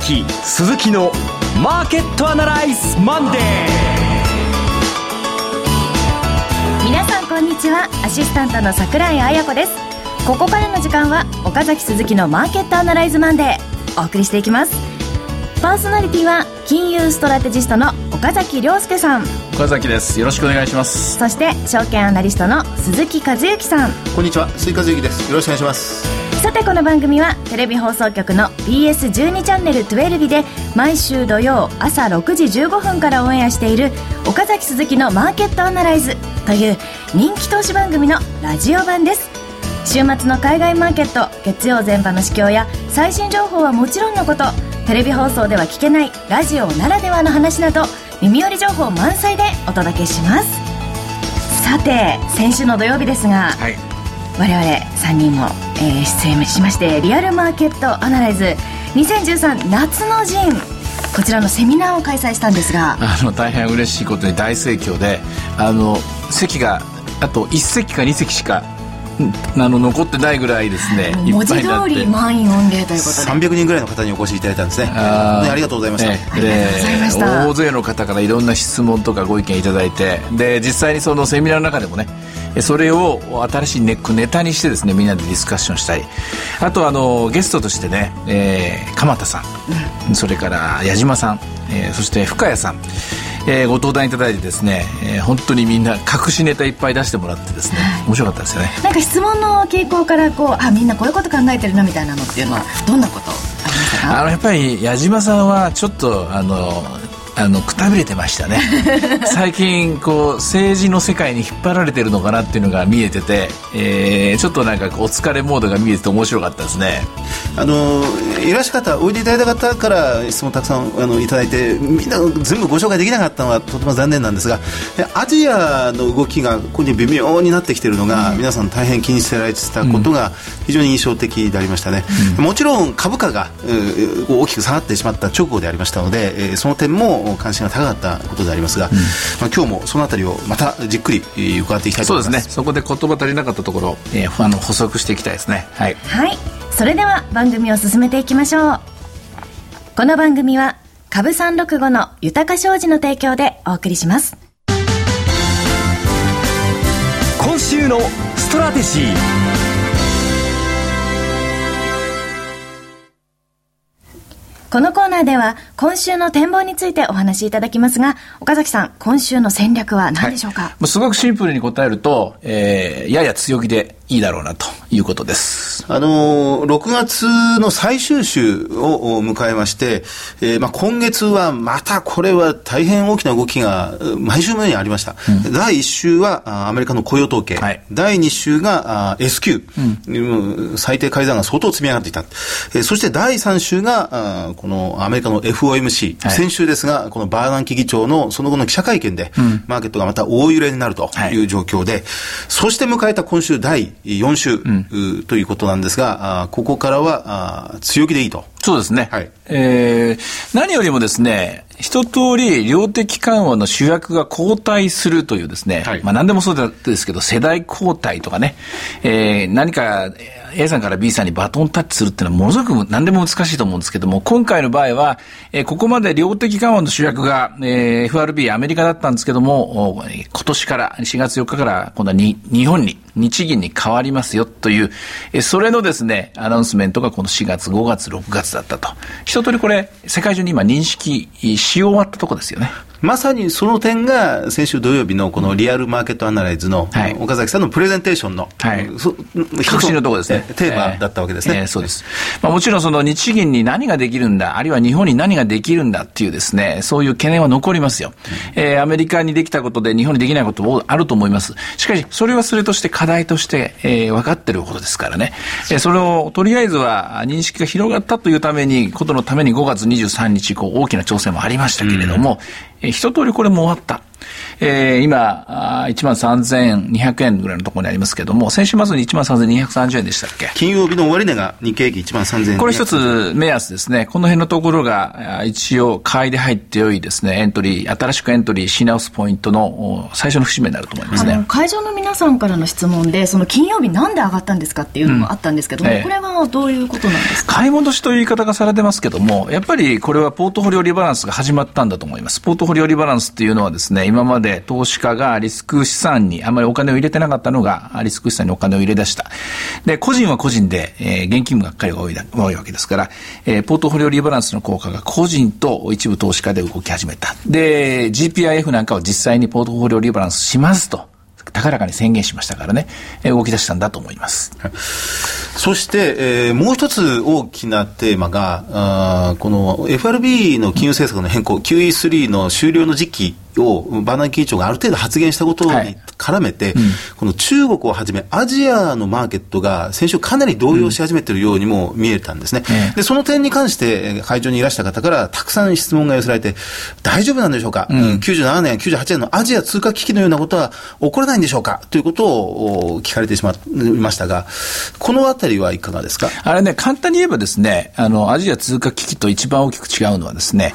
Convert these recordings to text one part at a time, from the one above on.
崎鈴木のマーケットアナライズマンデー皆さんこんにちは。アシスタントの桜井彩子です。ここからの時間は岡崎鈴木のマーケットアナライズマンデーお送りしていきます。パーソナリティは金融ストラテジストの岡崎亮介さん。岡崎です。よろしくお願いします。そして証券アナリストの鈴木和之さん。こんにちは。鈴木和之です。よろしくお願いしますさてこの番組はテレビ放送局の BS12 チャンネル12で毎週土曜朝6時15分からオンエアしている岡崎鈴木のマーケットアナライズという人気投資番組のラジオ版です。週末の海外マーケット月曜前場の市況や最新情報はもちろんのことテレビ放送では聞けないラジオならではの話など耳寄り情報満載でお届けします。さて先週の土曜日ですが、はい、我々3人も、えー、出演しましてリアルマーケットアナライズ2013夏の陣。こちらのセミナーを開催したんですがあの大変嬉しいことに大盛況であの席があと1席か2席しかあの残ってないぐらいですね。文字通り満員御礼ということで。300人ぐらいの方にお越しいただいたんですね。あありがとうございました、ありがとうございました。大勢の方からいろんな質問とかご意見いただいてで実際にそのセミナーの中でもねそれを新しいネックネタにしてですねみんなでディスカッションしたい。あとあのゲストとしてね、えー、鎌田さん、うん、それから矢島さん、えー、そして深谷さん。えー、ご登壇いただいてですね、えー、本当にみんな隠しネタいっぱい出してもらってですね、面白かったですよね。なんか質問の傾向からこうあみんなこういうこと考えてるなみたいなのっていうのはどんなことありましたか？あのやっぱり矢島さんはちょっとあのあのくたびれてましたね。最近こう政治の世界に引っ張られてるのかなっていうのが見えてて、えー、ちょっとなんかお疲れモードが見えてて面白かったですね。あのいらっしゃったおいでいただいた方から質問たくさんあのいただいてみんな全部ご紹介できなかったのはとても残念なんですがアジアの動きがここに微妙になってきているのが、うん、皆さん大変気にしてられてたことが非常に印象的でありましたね、うん、もちろん株価が大きく下がってしまった直後でありましたのでその点も関心が高かったことでありますが、うん、まあ、今日もそのあたりをまたじっくり伺っていきたいと思います。そうですね。そこで言葉足りなかったところ、えー、あの補足していきたいですね。はい、はい、それでは番組を進めていきましょう。この番組は株三六五の豊か商事の提供でお送りします。今週のストラテジーこのコーナーでは今週の展望についてお話しいただきますが、岡崎さん、今週の戦略は何でしょうか、はい、すごくシンプルに答えると、えー、やや強気でいいだろうなということです。あの、6月の最終週を迎えまして、えー、まあ今月はまたこれは大変大きな動きが毎週のようにありました。うん、第1週はアメリカの雇用統計。はい、第2週が S q、うん、最低改ざんが相当積み上がっていた。えー、そして第3週が、このアメリカの FOMC、はい、先週ですが、このバーナンキ議長のその後の記者会見で、うん、マーケットがまた大揺れになるという状況で、そして迎えた今週第4週、うん、ということなんですが、あここからはあ強気でいいと。そうですね。はい。えー、何よりもですね、一通り量的緩和の主役が交代するというですね、はい、まあ何でもそうですけど、世代交代とかね、えー、何か A さんから B さんにバトンタッチするっていうのはものすごく何でも難しいと思うんですけども、今回の場合は、えー、ここまで量的緩和の主役が、えー、FRB アメリカだったんですけども、今年から4月4日から今度はに日本に、日銀に変わりますよという、えそれのですね、アナウンスメントがこの4月、5月、6月だったと。一通りこれ、世界中に今認識しし終わったとこですよね。まさにその点が先週土曜日のこのリアルマーケットアナライズの岡崎さんのプレゼンテーションの、はい、核心のところですね。テーマだったわけですね。えー、そうです。まあ、もちろんその日銀に何ができるんだ、あるいは日本に何ができるんだっていうですね、そういう懸念は残りますよ。うん、えー、アメリカにできたことで日本にできないこともあると思います。しかし、それはそれとして課題として、えー、分かってることですからね。えー、それをとりあえずは認識が広がったというために、ことのために5月23日以降大きな挑戦もありましたけれども、うんえ一通りこれも終わった。えー、今、1万3200円ぐらいのところにありますけども、先週末に1万3230円でしたっけ？金曜日の終値が日経平均1万3000円。これ一つ目安ですね。この辺のところが、一応、買いで入ってよいですね、エントリー、新しくエントリーし直すポイントの最初の節目になると思いますね。会場の皆さんからの質問で、その金曜日なんで上がったんですかっていうのもあったんですけども、うんええ、これはどういうことなんですか？買い戻しという言い方がされてますけども、やっぱりこれはポートフォリオリバランスが始まったんだと思います。ポートフォリオリバランスっていうのはですね、今まで投資家がリスク資産にあまりお金を入れてなかったのが、リスク資産にお金を入れ出した。で、個人は個人で、えー、現金がっかりが多い多いわけですから、えー、ポートフォリオリバランスの効果が個人と一部投資家で動き始めた。で、GPIF なんかを実際にポートフォリオリバランスしますと。高らかに宣言しましたからね、動き出したんだと思います。そして、えー、もう一つ大きなテーマが、あこの FRB の金融政策の変更、QE3 の終了の時期をバナナ議長がある程度発言したことに絡めて、はいうん、この中国をはじめアジアのマーケットが先週かなり動揺し始めているようにも見えたんですね、うん、でその点に関して会場にいらした方からたくさん質問が寄せられて大丈夫なんでしょうか、うん、97年98年のアジア通貨危機のようなことは起こらないんでしょうか？ということを聞かれてしまいましたがこのあたりはいかがですか？あれね簡単に言えばですねあのアジア通貨危機と一番大きく違うのはですね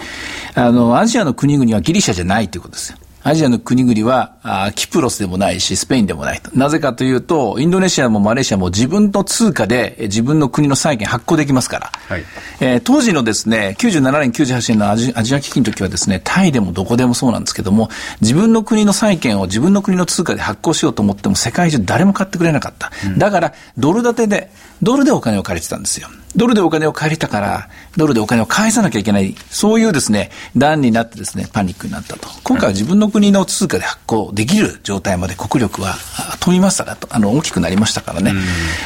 あのアジアの国々はギリシャじゃないということですよアジアの国々はあキプロスでもないし、スペインでもないと。なぜかというと、インドネシアもマレーシアも自分の通貨で自分の国の債券発行できますから。はい、えー、当時のですね、97年、98年のアジア危機の時はですね、タイでもどこでもそうなんですけども、自分の国の債券を自分の国の通貨で発行しようと思っても世界中誰も買ってくれなかった。うん、だから、ドル建てで、ドルでお金を借りてたんですよ。ドルでお金を借りたから、ドルでお金を返さなきゃいけない、そういうですね、段になってですね、パニックになったと。今回は自分の国の通貨で発行できる状態まで国力は飛びましたらと、あの、大きくなりましたからね。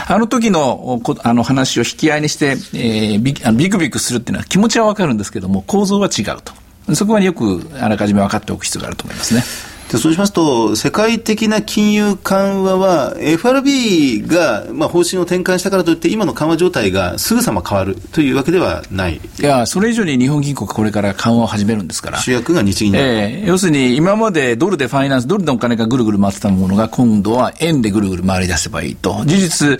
あの時の、あの話を引き合いにして、えー、ビビクビクするっていうのは気持ちはわかるんですけども、構造は違うと。そこはよくあらかじめ分かっておく必要があると思いますね。でそうしますと、世界的な金融緩和は、FRB が、まあ、方針を転換したからといって、今の緩和状態がすぐさま変わるというわけではないいや、それ以上に日本銀行がこれから緩和を始めるんですから。主役が日銀えー、要するに、今までドルでファイナンス、ドルでお金がぐるぐる回ってたものが、今度は円でぐるぐる回り出せばいいと。事実、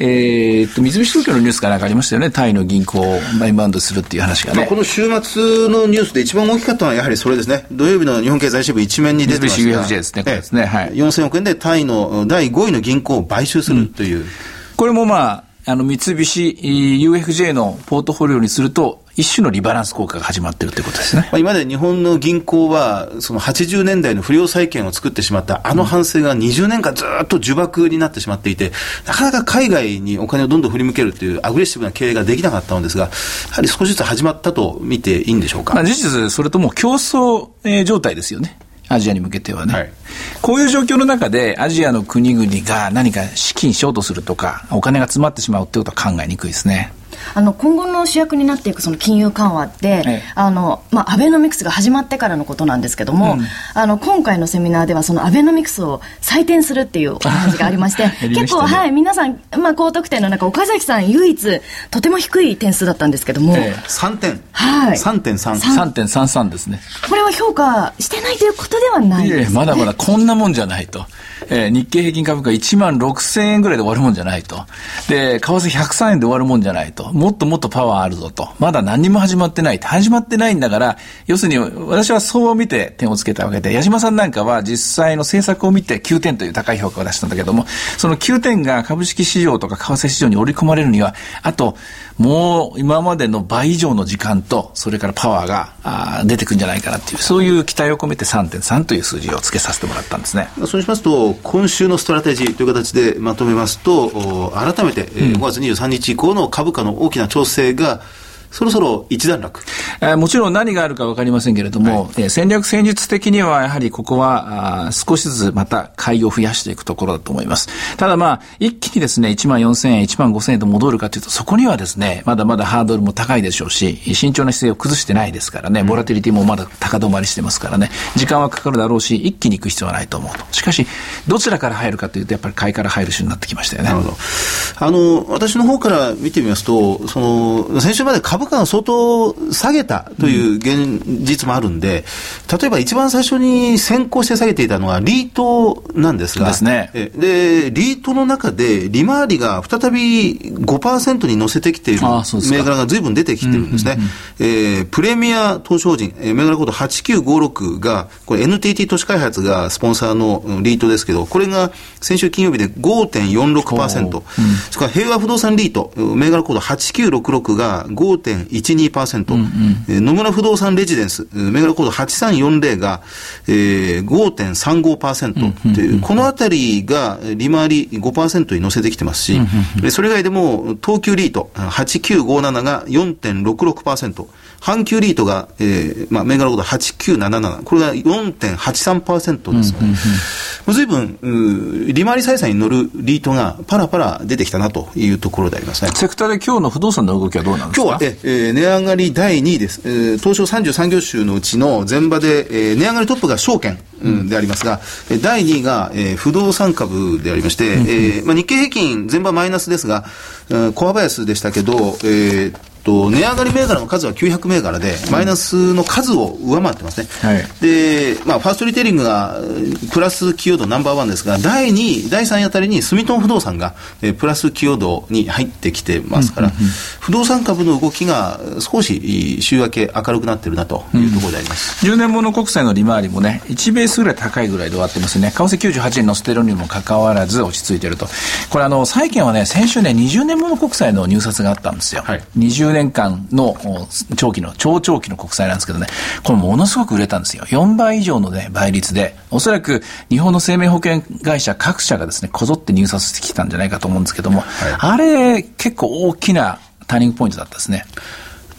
えー、っと、三菱東京のニュースかなんかありましたよね。タイの銀行をマイバウンドするっていう話がね。この週末のニュースで一番大きかったのはやはりそれですね。土曜日の日本経済新聞一面に出てました。三菱 UFJ ですね。これですね。はい。4000億円でタイの第5位の銀行を買収するという。うん、これもまあ、あの、三菱 UFJ のポートフォリオにすると、一種のリバランス効果が始まっているということですね。今まで日本の銀行は、その80年代の不良債権を作ってしまったあの反省が20年間ずっと呪縛になってしまっていて、なかなか海外にお金をどんどん振り向けるというアグレッシブな経営ができなかったのですが、やはり少しずつ始まったと見ていいんでしょうか？まあ、事実、それとも競争、えー、状態ですよね。アジアに向けてはね、はい、こういう状況の中でアジアの国々が何か資金ショートするとかお金が詰まってしまうってことは考えにくいですね。あの今後の主役になっていくその金融緩和って、ええ、あのまあ、アベノミクスが始まってからのことなんですけども、うん、あの今回のセミナーではそのアベノミクスを採点するっていうお話がありましてね、結構、はい、皆さん、まあ、高得点の中岡崎さん唯一とても低い点数だったんですけども、ええ、3点、はい、3.33 3.33ですね。これは評価してないということではないです、ね、まだまだこんなもんじゃないと。えー、日経平均株価1万6000円ぐらいで終わるもんじゃないと。で、為替103円で終わるもんじゃないと。もっともっとパワーあるぞと。まだ何も始まってない。始まってないんだから、要するに私はそう見て点をつけたわけで、矢島さんなんかは実際の政策を見て9点という高い評価を出したんだけども、その9点が株式市場とか為替市場に織り込まれるには、あと、もう今までの倍以上の時間と、それからパワーがあ出てくるんじゃないかなっていう、そういう期待を込めて3.3という数字をつけさせてもらったんですね。そうしますと、今週のストラテジーという形でまとめますと、改めて、5月23日以降の株価の大きな調整が、そろそろ一段落、えー、もちろん何があるか分かりませんけれども、はい、えー、戦略戦術的にはやはりここはあ少しずつまた買いを増やしていくところだと思います。ただまあ、一気にですね、1万4000円、1万5000円と戻るかというと、そこにはですね、まだまだハードルも高いでしょうし、慎重な姿勢を崩してないですからね、ボラティリティもまだ高止まりしてますからね、時間はかかるだろうし、一気に行く必要はないと思うと。しかし、どちらから入るかというと、やっぱり買いから入る種になってきましたよね。あの、私の方から見てみますと、その、先週まで株価が相当下げたという現実もあるんで、例えば一番最初に先行して下げていたのはリートなんですが、ですね。で、リートの中で利回りが再び5%に乗せてきている銘柄が随分出てきてるんですね。えー、プレミア投資法人、えー、銘柄コード8956が、これ NTT 都市開発がスポンサーのリートですけど、これが先週金曜日で5.46%、うん、それから平和不動産リート、銘柄コード8966が5.12%、うんうん、野村不動産レジデンス、銘柄コード8340が、えー、5.35%という、このあたりが利回り5%に乗せてきてますし、それ以外でも東急リート8957が4.66%、阪急リートが、えー、まあ、銘柄コード8977、これが4.83%ですね。ずいぶん、利回り採算に乗るリートがパラパラ出てきたなというところでありますね。セクターで今日の不動産の動きはどうなんですか？今日は、えー、値上がり第2位です。えー、東証33業種のうちの前場で、えー、値上がりトップが証券、うん、でありますが、うん、第2位が、えー、不動産株でありまして、うん、えー、まあ、日経平均前場マイナスですが、うん、コアバイアスでしたけど、えー、と、値上がり銘柄の数は900銘柄で、マイナスの数を上回ってますね。はい、で、まあ、ファーストリテイリングがプラス寄与度ナンバーワンですが、第2位、第3位あたりに住友不動産が、えプラス寄与度に入ってきてますから、不動産株の動きが少し週明け明るくなってるなというところであります。うん、10年物国債の利回りもね、1ベースぐらい高いぐらいで終わってますね。為替98円乗せてるにもかかわらず落ち着いてると。これあの、債券はね、先週ね、20年物国債の入札があったんですよ。はい、20年間の長期の、超長期の国債なんですけどね、これものすごく売れたんですよ。4倍以上のね、倍率で、おそらく日本の生命保険会社各社がですね、こぞって入札してきたんじゃないかと思うんですけども、はい、あれ、結構大きなターニングポイントだったですね。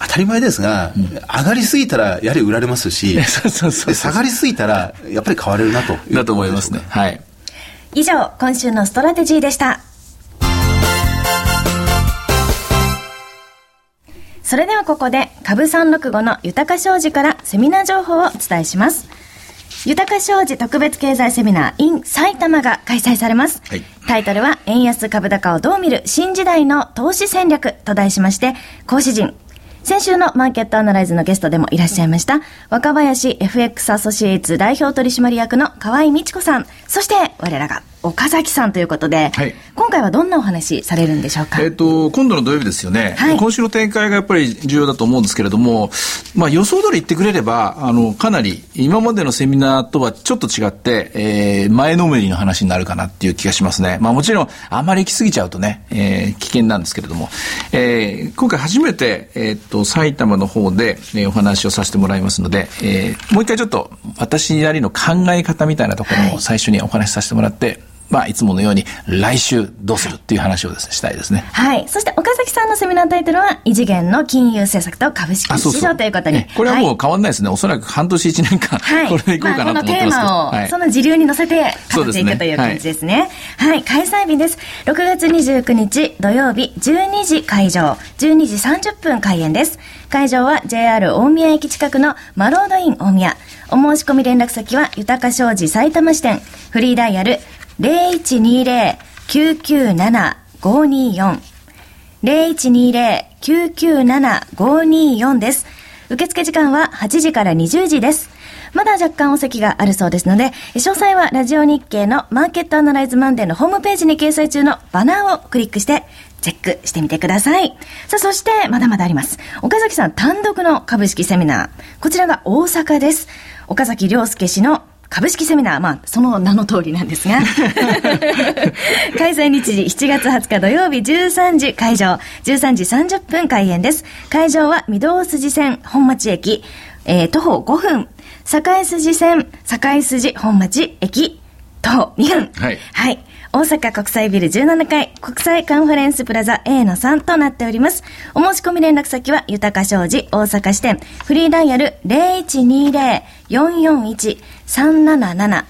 当たり前ですが、うん、上がりすぎたらやはり売られますし、そうそうそう下がりすぎたらやっぱり買われるなとだと思いますね。はい。以上、今週のストラテジーでした。それではここで、株365の豊商事からセミナー情報をお伝えします。豊商事特別経済セミナー in 埼玉が開催されます。はい、タイトルは、円安株高をどう見る新時代の投資戦略と題しまして、講師陣、先週のマーケットアナライズのゲストでもいらっしゃいました、若林 FX アソシエイツ代表取締役の河合美智子さん、そして我らが岡崎さんということで、はい、今回はどんなお話されるんでしょうか？えっ、ー、と、今度の土曜日ですよね、はい、今週の展開がやっぱり重要だと思うんですけれども、まあ予想通り言ってくれれば、あの、かなり今までのセミナーとはちょっと違って、えー、前のめりの話になるかなっていう気がしますね。まあもちろん、あまり行き過ぎちゃうとね、えー、危険なんですけれども、えー、今回初めて、えっ、ー、と、埼玉の方で、えー、お話をさせてもらいますので、えー、もう一回ちょっと私なりの考え方みたいなところを最初にお話しさせてもらって、まあ、いつものように来週どうするっていう話をですね、したいですね。はい。そして岡崎さんのセミナータイトルは、異次元の金融政策と株式市場ということに。これはもう変わんないですね。おそらく半年1年間、はい、これでいこうかなと思ってますけど。まあ、このテーマを、その時流に乗せて語っていくという感じですね。はい、開催日です。6月29日土曜日12時会場、12時30分開演です。会場は JR 大宮駅近くのマロードイン大宮。お申し込み連絡先は、豊か商事埼玉支店、フリーダイヤル0120-997-524 0120-997-524です。受付時間は8時から20時です。まだ若干お席があるそうですので、詳細はラジオ日経のマーケットアナライズマンデーのホームページに掲載中のバナーをクリックしてチェックしてみてください。さあ、そして、まだまだあります。岡崎さん単独の株式セミナー。こちらが大阪です。岡崎良介氏の株式セミナー、まあ、その名の通りなんですが、開催日時7月20日土曜日13時会場、13時30分開演です。会場は御堂筋線本町駅、えー、徒歩5分、堺筋線堺筋本町駅、徒歩2分。はい。はい。大阪国際ビル17階国際カンファレンスプラザ A の3となっております。お申し込み連絡先は豊か商事大阪支店フリーダイヤル0120-441-377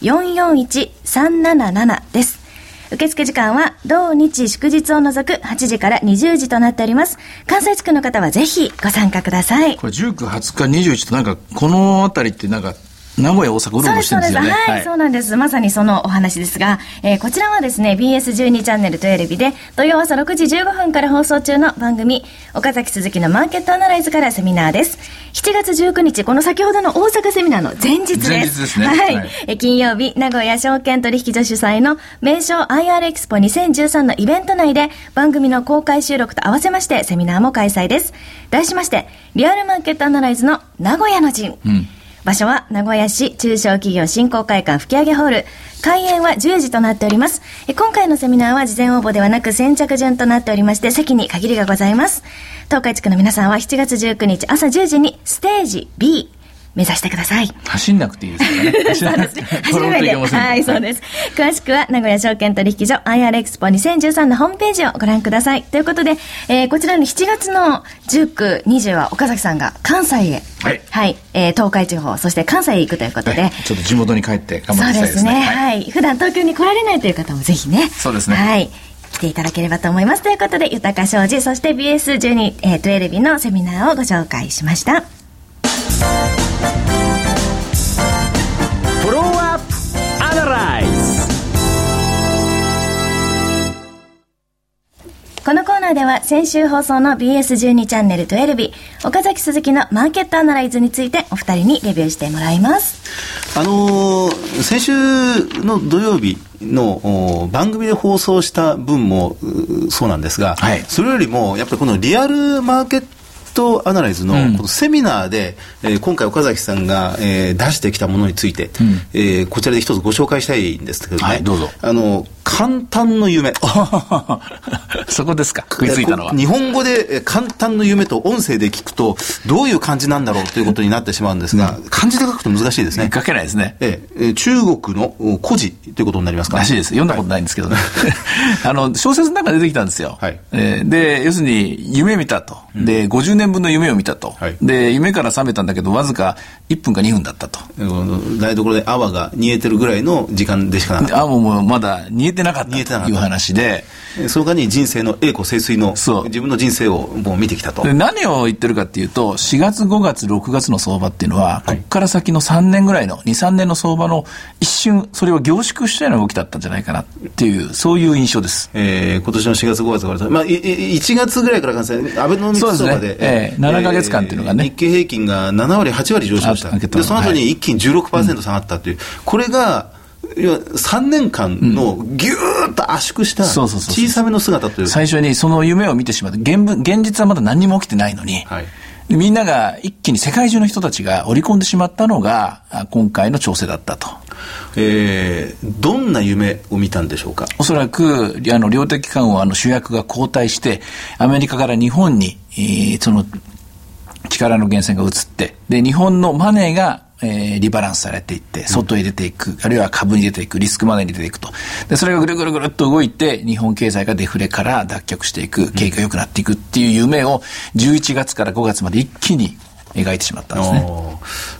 0120-441-377です。受付時間は同日祝日を除く8時から20時となっております。関西地区の方はぜひご参加ください。これ19、20日、21となんかこのあたりってなんか名古屋、大阪、うろうろしてるんですよね。はい、はい、そうなんです。まさにそのお話ですが、えー、こちらはですね、BS12 チャンネルとテレビで、土曜朝6時15分から放送中の番組、岡崎鈴木のマーケットアナライズからセミナーです。7月19日、この先ほどの大阪セミナーの前日です。前日ですね。はい。はい、え金曜日、名古屋証券取引所主催の名称 IR エクスポ2013のイベント内で、番組の公開収録と合わせまして、セミナーも開催です。題しまして、リアルマーケットアナライズの名古屋の陣。うん場所は名古屋市中小企業振興会館吹上ホール。開演は10時となっております。今回のセミナーは事前応募ではなく先着順となっておりまして、席に限りがございます。東海地区の皆さんは7月19日朝10時にステージ B、目指してください。走んなくていいですからね。そうですね。初めて。はい、そうです。詳しくは、名古屋証券取引所 IR エクスポ2013のホームページをご覧ください。ということで、えー、こちらの7月の19、20は岡崎さんが関西へ、はい。はい。えー、東海地方、そして関西へ行くということで、はい、ちょっと地元に帰って頑張っていですね。そうですね。はい。普段東京に来られないという方もぜひね。そうですね。はい。来ていただければと思います。ということで、豊か商事、そして BS12、えー、12日のセミナーをご紹介しました。このコーナーでは先週放送の BS12 チャンネル12日、岡崎鈴木のマーケットアナライズについてお二人にレビューしてもらいます。あのー、先週の土曜日の番組で放送した分もそうなんですが、はい、それよりもやっぱりこのリアルマーケットアナライズのこのセミナーで、うん、えー、今回岡崎さんが、えー、出してきたものについて、うん、えー、こちらで一つご紹介したいんですけどね、はい、どうぞ。あの簡単の夢。そこですか？食いついたのは。日本語で簡単の夢と音声で聞くとどういう感じなんだろうということになってしまうんですが、うん、漢字で書くと難しいですね。書けないですね、ええ、中国の古事ということになりますか、らしいです。読んだことないんですけどね、はい、あの小説の中で出てきたんですよ、はい。えー、で要するに夢見たとで50年分の夢を見たと、はい、で夢から覚めたんだけどわずか1分か2分だったと。台所で泡が煮えてるぐらいの時間でしかなかった。泡もまだ煮えてなかったという話で。その間に人生の栄枯盛衰の自分の人生をもう見てきたと。何を言ってるかっていうと4月5月6月の相場っていうのは、ここから先の3年ぐらいの23年の相場の一瞬それを凝縮したような動きだったんじゃないかなっていうそういう印象です、えー、今年の4月5月から、まあ、1月ぐらいから関西アベノミクス相場でで、ね。えー、7か月間っていうのがね、日経平均が7割8割上昇した。でその後に一気に16%下がったという、これが要は3年間のぎゅーっと圧縮した小さめの姿という。最初にその夢を見てしまって現現実はまだ何も起きてないのに、はい、みんなが一気に世界中の人たちが織り込んでしまったのが今回の調整だったと。えー、どんな夢を見たんでしょうか？おそらくあの量的緩和の主役が交代してアメリカから日本に、えー、その力の源泉が移ってで日本のマネーがえー、リバランスされていって、外へ出ていく、うん、あるいは株に出ていく、リスクマネーに出ていくと。で、それがぐるぐるぐるっと動いて、日本経済がデフレから脱却していく、景気が良くなっていくっていう夢を、11月から5月まで一気に描いてしまったんですね。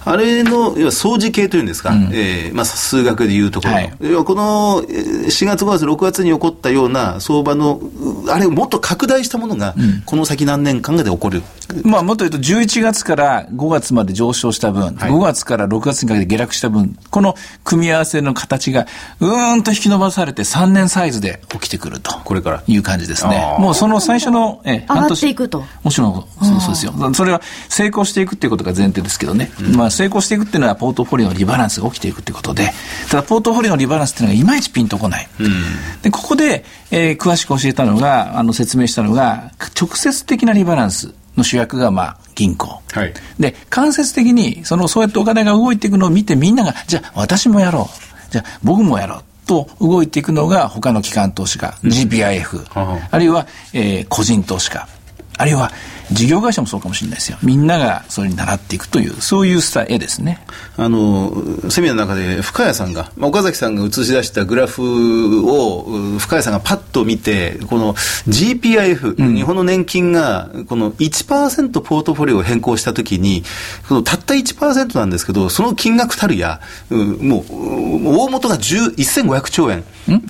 あれの、要は相似形というんですか、うん、えー、まあ、数学でいうところ、はい、要はこの4月、5月、6月に起こったような相場の、あれをもっと拡大したものが、この先何年間かで起こる。まあ、もっと言うと、11月から5月まで上昇した分、はい、5月から6月にかけて下落した分、この組み合わせの形が、うーんと引き伸ばされて3年サイズで起きてくると。これから。いう感じですね。もうその最初の、え、半年。いくと。もちろん、そうそうですよ。それは成功していくっていうことが前提ですけどね。うん、まあ、成功していくっていうのは、ポートフォリオのリバランスが起きていくっていうことで、ただ、ポートフォリオのリバランスっていうのがいまいちピンとこない。うん、で、ここで、えー、詳しく教えたのが、あの、説明したのが、直接的なリバランス。の主役が、まあ、銀行。はい、で、間接的に、その、そうやってお金が動いていくのを見て、みんなが、じゃあ、私もやろう。じゃあ、僕もやろう。と動いていくのが他の機関投資家、うん、GPIF、あるいは、えー、個人投資家、あるいは事業会社もそうかもしれないですよ。みんながそれに習っていくという、そういうスタイルですね。あの、セミナーの中で深谷さんが、まあ、岡崎さんが映し出したグラフを深谷さんがパッと見て、この GPIF、うん、日本の年金がこの1%ポートフォリオを変更したときに、このたった1%なんですけど、その金額たるや、もう、大元が10 1500兆円。ん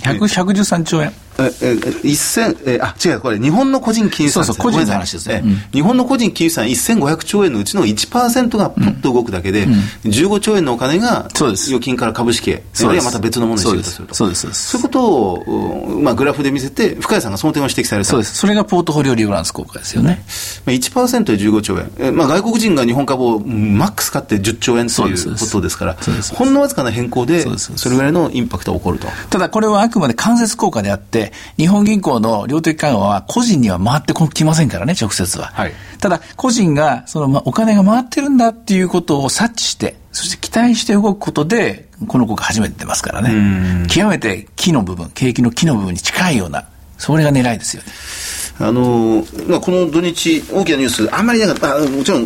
?113 兆円。え、え、一千、え、あ、違う、これ、日本の個人金融資産、そうそう個人の話ですねうん日本の個人金融資産1500兆円のうちの1%がポッと動くだけで、15兆円のお金が、預金から株式へ、あるいはまた別のものにシフトすると。そうですそういうことを、うんまあ、グラフで見せて、深谷さんがその点を指摘された。そうです。それがポートフォリオリバランス効果ですよね。まあ1%で15兆円、えまあ、外国人が日本株をうんマックス買って10兆円といそうことですからほんのわずかな変更でそれぐらいのインパクトが起こると。ただこれはあくまで間接効果であって、日本銀行の量的緩和は個人には回ってきませんからね、直接は。はいただ、個人が、その、まお金が回ってるんだっていうことを察知して、そして期待して動くことで、この効果初めて出ますからね。極めて木の部分、景気の木の部分に近いような、それが狙いですよね。あのまあ、この土日、大きなニュース、あんまりなかった、あもちろん、う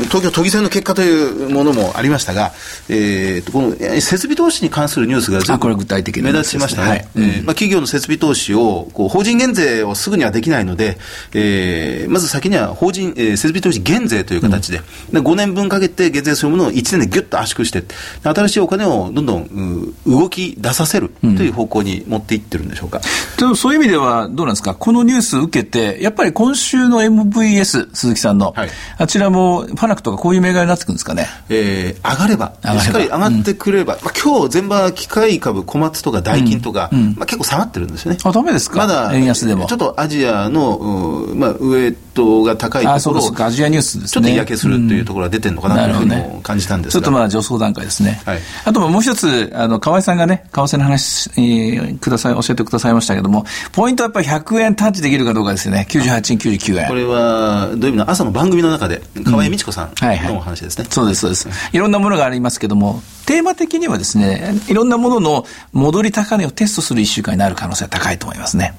ん東京都議選の結果というものもありましたが、えーとこのえー設備投資に関するニュースがあこれ具体的な目立ちましたね。はい。えーまあ、企業の設備投資を、こう法人減税をすぐにはできないので、えーまず先には法人、えー設備投資減税という形で、で5年分かけて減税するものを1年でぎゅっと圧縮して、で新しいお金をどんどんう動き出させるという方向に持っていってるんでしょうか。でもそういう意味ではどうなんですか？このニュース受けて、やっぱり今週の MVS、鈴木さんの、はい。あちらもファナックとかこういう銘柄になってくるんですかね。えー上がれば。上がれば。しっかり上がってくれば、まあ、今日全場機械株、小松とかダイキンとか、まあ、結構下がってるんですよね。あ、ダメですか？まだ円安でも。ちょっとアジアの、うんまあ、ウエットが高いあ、ところを。アジアニュースですね。ちょっと嫌気するというところが出てるのかなというふうにも感じたんですが、ちょっとまだ助走段階ですね。はいあともう一つ、あの、河合さんがね、為替の話、えーください、教えてくださいましたけども、ポイントはやっぱり100円タッチできるかどうかですよね。98円、99円。これは土曜日の朝の番組の中で、河合美智子さんはいはいのお話ですね。そうです、そうです。いろんなものがありますけども、テーマ的にはですね、いろんなものの戻り高値をテストする一週間になる可能性は高いと思いますね。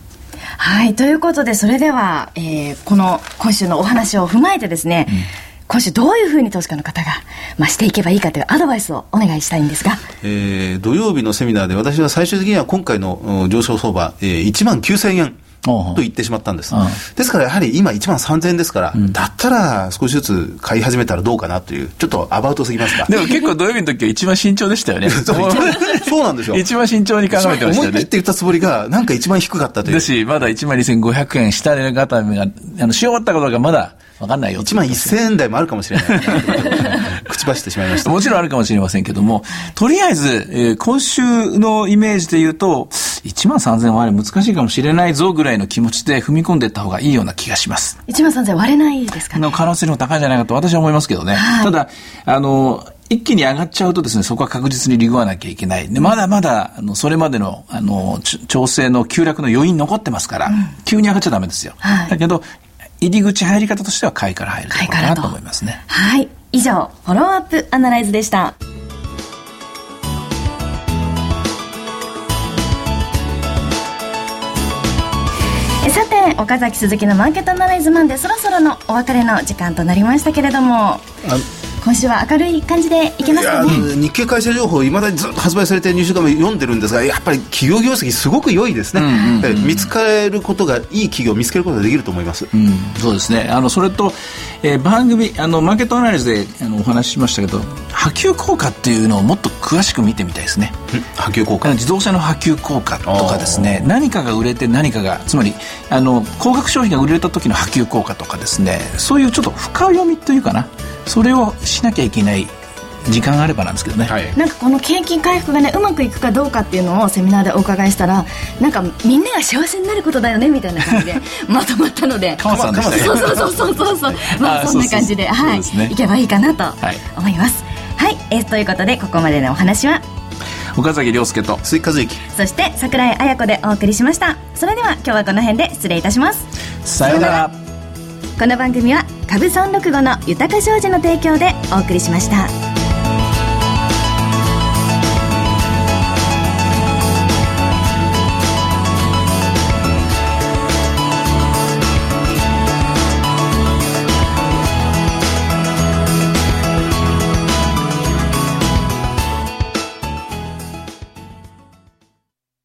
はい、ということで、それでは、えーこの今週のお話を踏まえてですね、今週どういうふうに投資家の方が、まあ、していけばいいかというアドバイスをお願いしたいんですが。えー土曜日のセミナーで私は最終的には今回のうん上昇相場、えー、1万9000円と言ってしまったんですうん。ですからやはり今1万3000円ですから、だったら少しずつ買い始めたらどうかなという、ちょっとアバウトすぎますか？でも結構土曜日の時は一番慎重でしたよね。そうなんですよ。一番慎重に考えてましたよね思い切って。言ったつもりが、なんか一番低かったというだ。し、まだ1万2500円下値固めが、あの、し終わったことがまだ分かんないよ。1万1000円台もあるかもしれない。口走ってしまいました。もちろんあるかもしれませんけども、とりあえず、えー今週のイメージで言うと、1万3000円はあれ難しいかもしれないぞぐらいの気持ちで踏み込んでいった方がいいような気がします。1万3000割れないですかね。の可能性の方が高いんじゃないかと私は思いますけどね。ただ、あの、一気に上がっちゃうとですね、そこは確実に利食わなきゃいけない。で、まだまだ、あの、それまでの、あの、ち調整の急落の余韻残ってますから、急に上がっちゃダメですよ。はいだけど、入り口入り方としては買いから入るところかなと思いますね。はい。以上、フォローアップアナライズでした。さて、岡崎鈴木のマーケットアナライズマンでそろそろのお別れの時間となりましたけれども、今週は明るい感じでいけますかね？日経会社情報、いまだにずっと発売されている2週間も読んでるんですが、やっぱり企業業績、すごく良いですね、え見つかることが、いい企業を見つけることができると思います。うん、そうですね。あの、それと、えー番組、あの、マーケットアナライズであのお話ししましたけど、波及効果っていうのをもっと詳しく見てみたいですね。波及効果。自動車の波及効果とかですね何かが売れて何かがつまりあの高額商品が売れた時の波及効果とかですねそういうちょっと深読みというかな。それをしなきゃいけない時間があればなんですけどね、はい。なんかこの景気回復がねうまくいくかどうかっていうのをセミナーでお伺いしたらなんかみんなが幸せになることだよねみたいな感じで まとまったので。鎌田さんでしたよそうそうそうそうそうそう。まああそんな感じでそうそうそうはい。そうですね。いけばいいかなとはい。思います。はい、えーということでここまでのお話は？岡崎亮介と鈴木和之。そして桜井彩子でお送りしました。それでは今日はこの辺で失礼いたします。さようなら。この番組は株365の豊か商事の提供でお送りしました